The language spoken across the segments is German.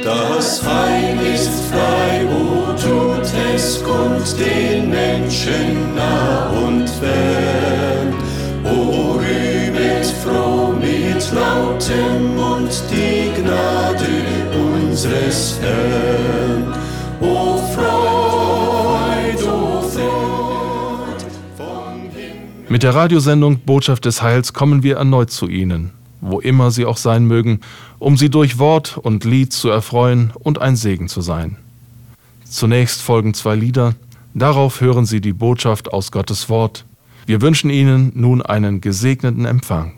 Das Heil ist frei, o tut es kund den Menschen nah und fern. O rühmet froh mit lautem Mund die Gnade unseres Herrn. O Freud, o Freud vom Himmel. Mit der Radiosendung Botschaft des Heils kommen wir erneut zu Ihnen wo immer sie auch sein mögen, um sie durch Wort und Lied zu erfreuen und ein Segen zu sein. Zunächst folgen zwei Lieder, darauf hören Sie die Botschaft aus Gottes Wort. Wir wünschen Ihnen nun einen gesegneten Empfang.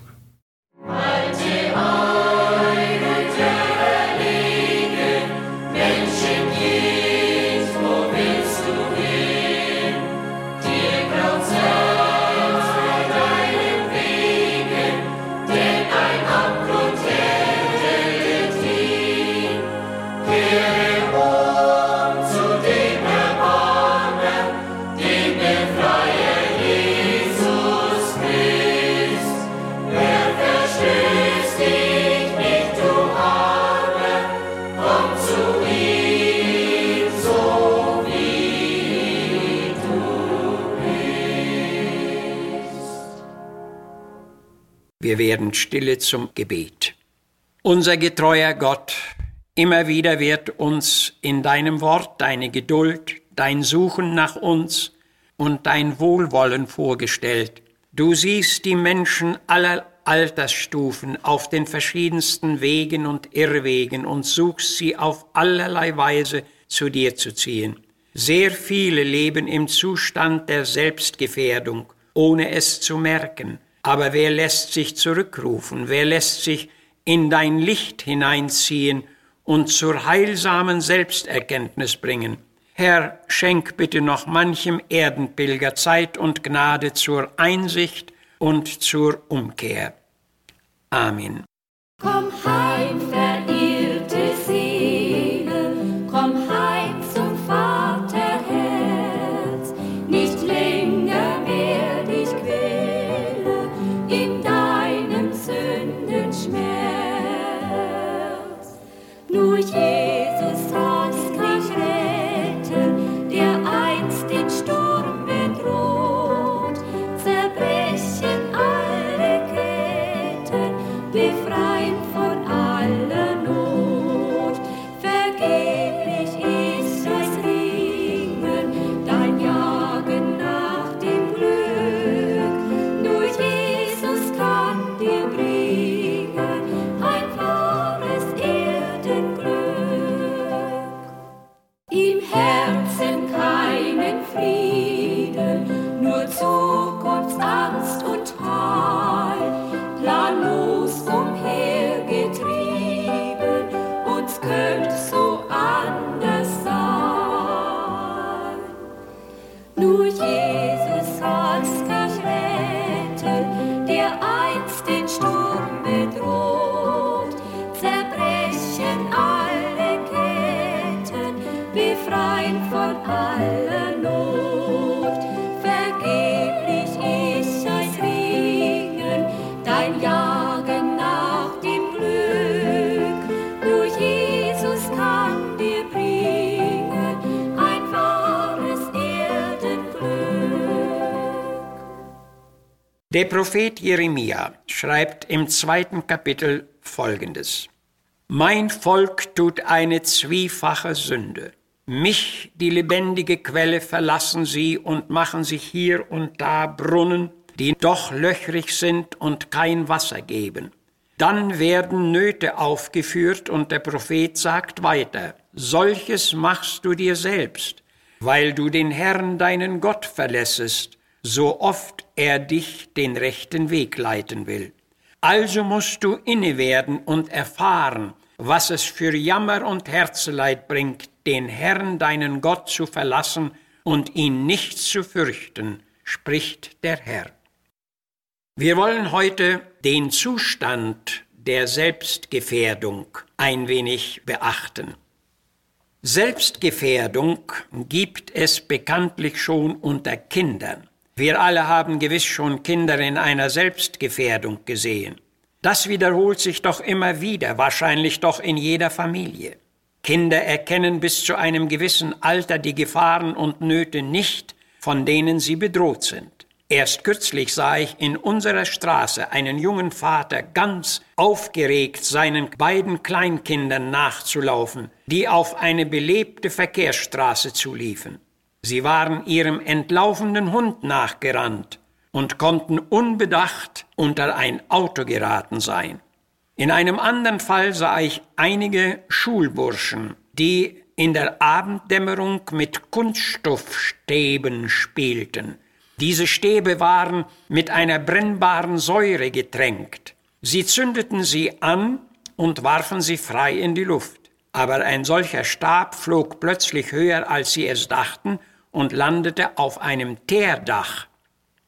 Wir werden stille zum Gebet. Unser getreuer Gott, immer wieder wird uns in deinem Wort deine Geduld, dein Suchen nach uns und dein Wohlwollen vorgestellt. Du siehst die Menschen aller Altersstufen auf den verschiedensten Wegen und Irrwegen und suchst sie auf allerlei Weise zu dir zu ziehen. Sehr viele leben im Zustand der Selbstgefährdung, ohne es zu merken. Aber wer lässt sich zurückrufen? Wer lässt sich in dein Licht hineinziehen und zur heilsamen Selbsterkenntnis bringen? Herr, schenk bitte noch manchem Erdenpilger Zeit und Gnade zur Einsicht und zur Umkehr. Amen. Komm von aller Not. Vergeblich ist das Ringen, dein Jagen nach dem Glück. Nur Jesus kann dir bringen ein wahres Erdenglück. Der Prophet Jeremia schreibt im zweiten Kapitel folgendes. Mein Volk tut eine zwiefache Sünde. Mich, die lebendige Quelle, verlassen sie und machen sich hier und da Brunnen, die doch löchrig sind und kein Wasser geben. Dann werden Nöte aufgeführt und der Prophet sagt weiter, solches machst du dir selbst, weil du den Herrn deinen Gott verlässest, so oft er dich den rechten Weg leiten will. Also musst du inne werden und erfahren, was es für Jammer und Herzeleid bringt, den Herrn deinen Gott zu verlassen und ihn nicht zu fürchten, spricht der Herr. Wir wollen heute den Zustand der Selbstgefährdung ein wenig beachten. Selbstgefährdung gibt es bekanntlich schon unter Kindern. Wir alle haben gewiss schon Kinder in einer Selbstgefährdung gesehen. Das wiederholt sich doch immer wieder, wahrscheinlich doch in jeder Familie. Kinder erkennen bis zu einem gewissen Alter die Gefahren und Nöte nicht, von denen sie bedroht sind. Erst kürzlich sah ich in unserer Straße einen jungen Vater ganz aufgeregt seinen beiden Kleinkindern nachzulaufen, die auf eine belebte Verkehrsstraße zuliefen. Sie waren ihrem entlaufenden Hund nachgerannt und konnten unbedacht unter ein Auto geraten sein. In einem anderen Fall sah ich einige Schulburschen, die in der Abenddämmerung mit Kunststoffstäben spielten. Diese Stäbe waren mit einer brennbaren Säure getränkt. Sie zündeten sie an und warfen sie frei in die Luft. Aber ein solcher Stab flog plötzlich höher, als sie es dachten, und landete auf einem Teerdach.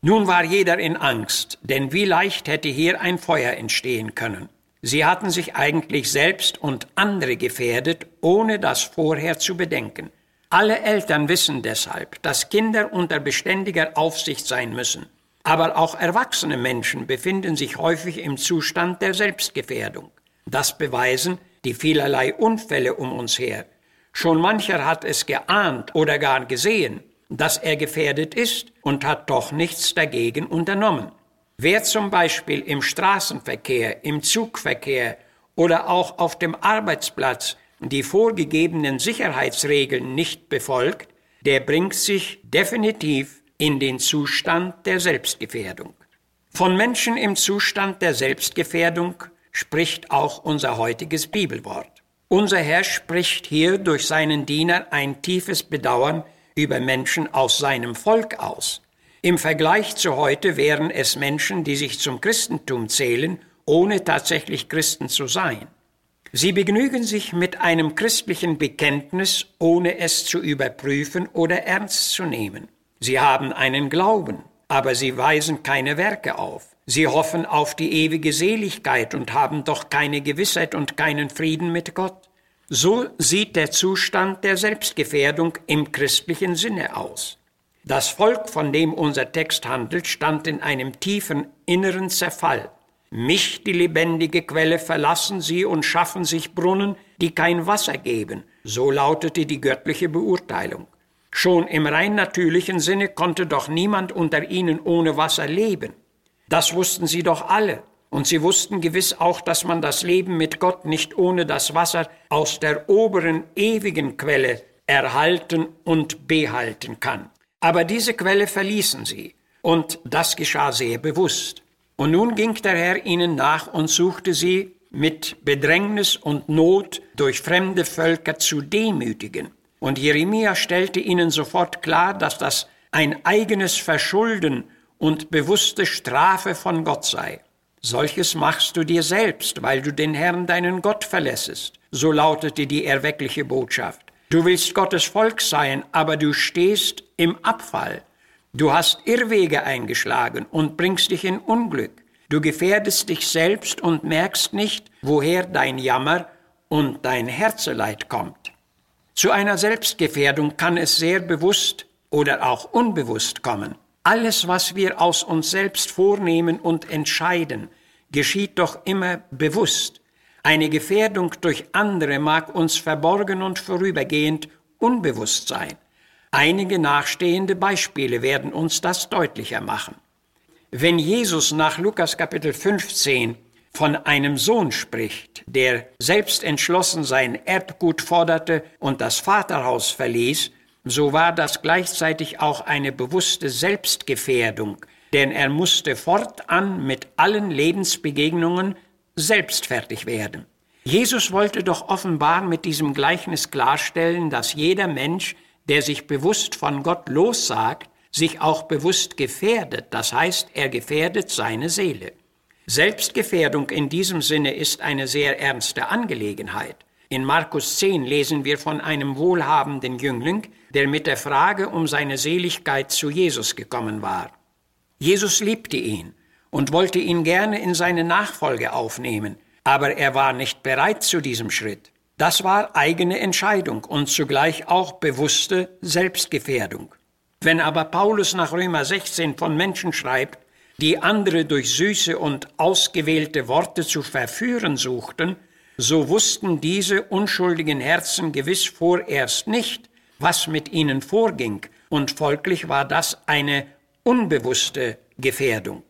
Nun war jeder in Angst, denn wie leicht hätte hier ein Feuer entstehen können. Sie hatten sich eigentlich selbst und andere gefährdet, ohne das vorher zu bedenken. Alle Eltern wissen deshalb, dass Kinder unter beständiger Aufsicht sein müssen. Aber auch erwachsene Menschen befinden sich häufig im Zustand der Selbstgefährdung. Das beweisen die vielerlei Unfälle um uns her. Schon mancher hat es geahnt oder gar gesehen, dass er gefährdet ist und hat doch nichts dagegen unternommen. Wer zum Beispiel im Straßenverkehr, im Zugverkehr oder auch auf dem Arbeitsplatz die vorgegebenen Sicherheitsregeln nicht befolgt, der bringt sich definitiv in den Zustand der Selbstgefährdung. Von Menschen im Zustand der Selbstgefährdung spricht auch unser heutiges Bibelwort. Unser Herr spricht hier durch seinen Diener ein tiefes Bedauern über Menschen aus seinem Volk aus. Im Vergleich zu heute wären es Menschen, die sich zum Christentum zählen, ohne tatsächlich Christen zu sein. Sie begnügen sich mit einem christlichen Bekenntnis, ohne es zu überprüfen oder ernst zu nehmen. Sie haben einen Glauben, aber sie weisen keine Werke auf. Sie hoffen auf die ewige Seligkeit und haben doch keine Gewissheit und keinen Frieden mit Gott. So sieht der Zustand der Selbstgefährdung im christlichen Sinne aus. Das Volk, von dem unser Text handelt, stand in einem tiefen inneren Zerfall. Mich, die lebendige Quelle, verlassen sie und schaffen sich Brunnen, die kein Wasser geben. So lautete die göttliche Beurteilung. Schon im rein natürlichen Sinne konnte doch niemand unter ihnen ohne Wasser leben. Das wussten sie doch alle. Und sie wussten gewiss auch, dass man das Leben mit Gott nicht ohne das Wasser aus der oberen ewigen Quelle erhalten und behalten kann. Aber diese Quelle verließen sie, und das geschah sehr bewusst. Und nun ging der Herr ihnen nach und suchte sie mit Bedrängnis und Not durch fremde Völker zu demütigen. Und Jeremia stellte ihnen sofort klar, dass das ein eigenes Verschulden und bewusste Strafe von Gott sei. Solches machst du dir selbst, weil du den Herrn deinen Gott verlässest. So lautete die erweckliche Botschaft. Du willst Gottes Volk sein, aber du stehst im Abfall. Du hast Irrwege eingeschlagen und bringst dich in Unglück. Du gefährdest dich selbst und merkst nicht, woher dein Jammer und dein Herzeleid kommt. Zu einer Selbstgefährdung kann es sehr bewusst oder auch unbewusst kommen. Alles, was wir aus uns selbst vornehmen und entscheiden, geschieht doch immer bewusst. Eine Gefährdung durch andere mag uns verborgen und vorübergehend unbewusst sein. Einige nachstehende Beispiele werden uns das deutlicher machen. Wenn Jesus nach Lukas Kapitel 15 von einem Sohn spricht, der selbst entschlossen sein Erbgut forderte und das Vaterhaus verließ, so war das gleichzeitig auch eine bewusste Selbstgefährdung, denn er musste fortan mit allen Lebensbegegnungen selbst fertig werden. Jesus wollte doch offenbar mit diesem Gleichnis klarstellen, dass jeder Mensch der sich bewusst von Gott lossagt, sich auch bewusst gefährdet, das heißt, er gefährdet seine Seele. Selbstgefährdung in diesem Sinne ist eine sehr ernste Angelegenheit. In Markus 10 lesen wir von einem wohlhabenden Jüngling, der mit der Frage um seine Seligkeit zu Jesus gekommen war. Jesus liebte ihn und wollte ihn gerne in seine Nachfolge aufnehmen, aber er war nicht bereit zu diesem Schritt. Das war eigene Entscheidung und zugleich auch bewusste Selbstgefährdung. Wenn aber Paulus nach Römer 16 von Menschen schreibt, die andere durch süße und ausgewählte Worte zu verführen suchten, so wussten diese unschuldigen Herzen gewiss vorerst nicht, was mit ihnen vorging, und folglich war das eine unbewusste Gefährdung.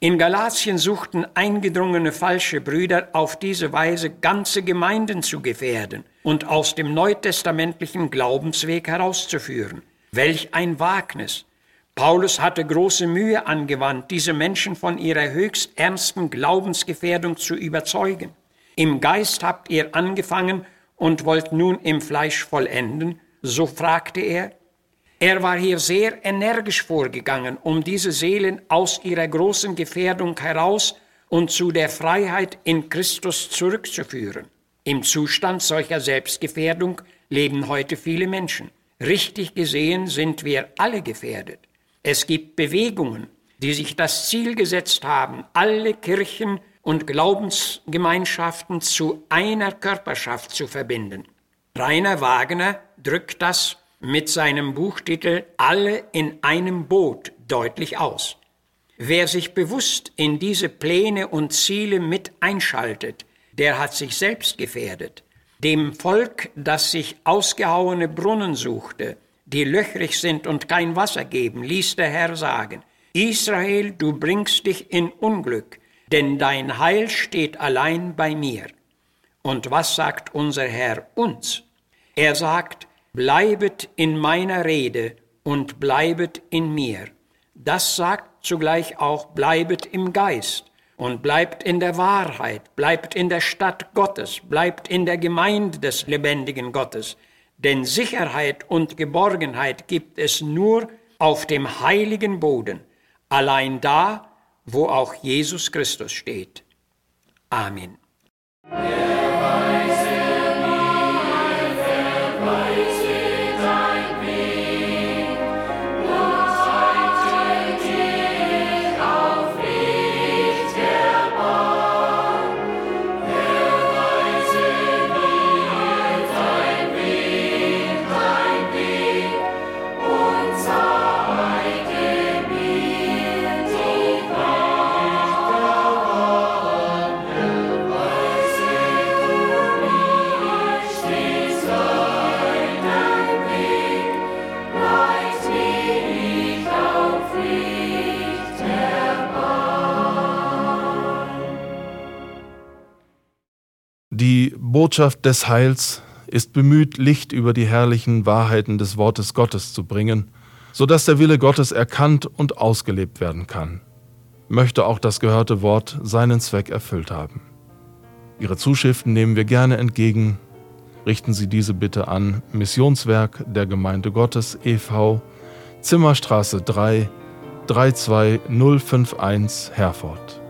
In Galatien suchten eingedrungene falsche Brüder auf diese Weise ganze Gemeinden zu gefährden und aus dem neutestamentlichen Glaubensweg herauszuführen. Welch ein Wagnis! Paulus hatte große Mühe angewandt, diese Menschen von ihrer höchst ernsten Glaubensgefährdung zu überzeugen. Im Geist habt ihr angefangen und wollt nun im Fleisch vollenden, so fragte er. Er war hier sehr energisch vorgegangen, um diese Seelen aus ihrer großen Gefährdung heraus und zu der Freiheit in Christus zurückzuführen. Im Zustand solcher Selbstgefährdung leben heute viele Menschen. Richtig gesehen sind wir alle gefährdet. Es gibt Bewegungen, die sich das Ziel gesetzt haben, alle Kirchen und Glaubensgemeinschaften zu einer Körperschaft zu verbinden. Rainer Wagner drückt das mit seinem Buchtitel Alle in einem Boot deutlich aus. Wer sich bewusst in diese Pläne und Ziele mit einschaltet, der hat sich selbst gefährdet. Dem Volk, das sich ausgehauene Brunnen suchte, die löchrig sind und kein Wasser geben, ließ der Herr sagen, Israel, du bringst dich in Unglück, denn dein Heil steht allein bei mir. Und was sagt unser Herr uns? Er sagt, bleibet in meiner Rede und bleibet in mir. Das sagt zugleich auch, bleibet im Geist und bleibt in der Wahrheit, bleibt in der Stadt Gottes, bleibt in der Gemeinde des lebendigen Gottes. Denn Sicherheit und Geborgenheit gibt es nur auf dem heiligen Boden, allein da, wo auch Jesus Christus steht. Amen. Botschaft des Heils ist bemüht, Licht über die herrlichen Wahrheiten des Wortes Gottes zu bringen, so dass der Wille Gottes erkannt und ausgelebt werden kann. Möchte auch das gehörte Wort seinen Zweck erfüllt haben. Ihre Zuschriften nehmen wir gerne entgegen. Richten Sie diese bitte an Missionswerk der Gemeinde Gottes e.V., Zimmerstraße 3, 32051 Herford.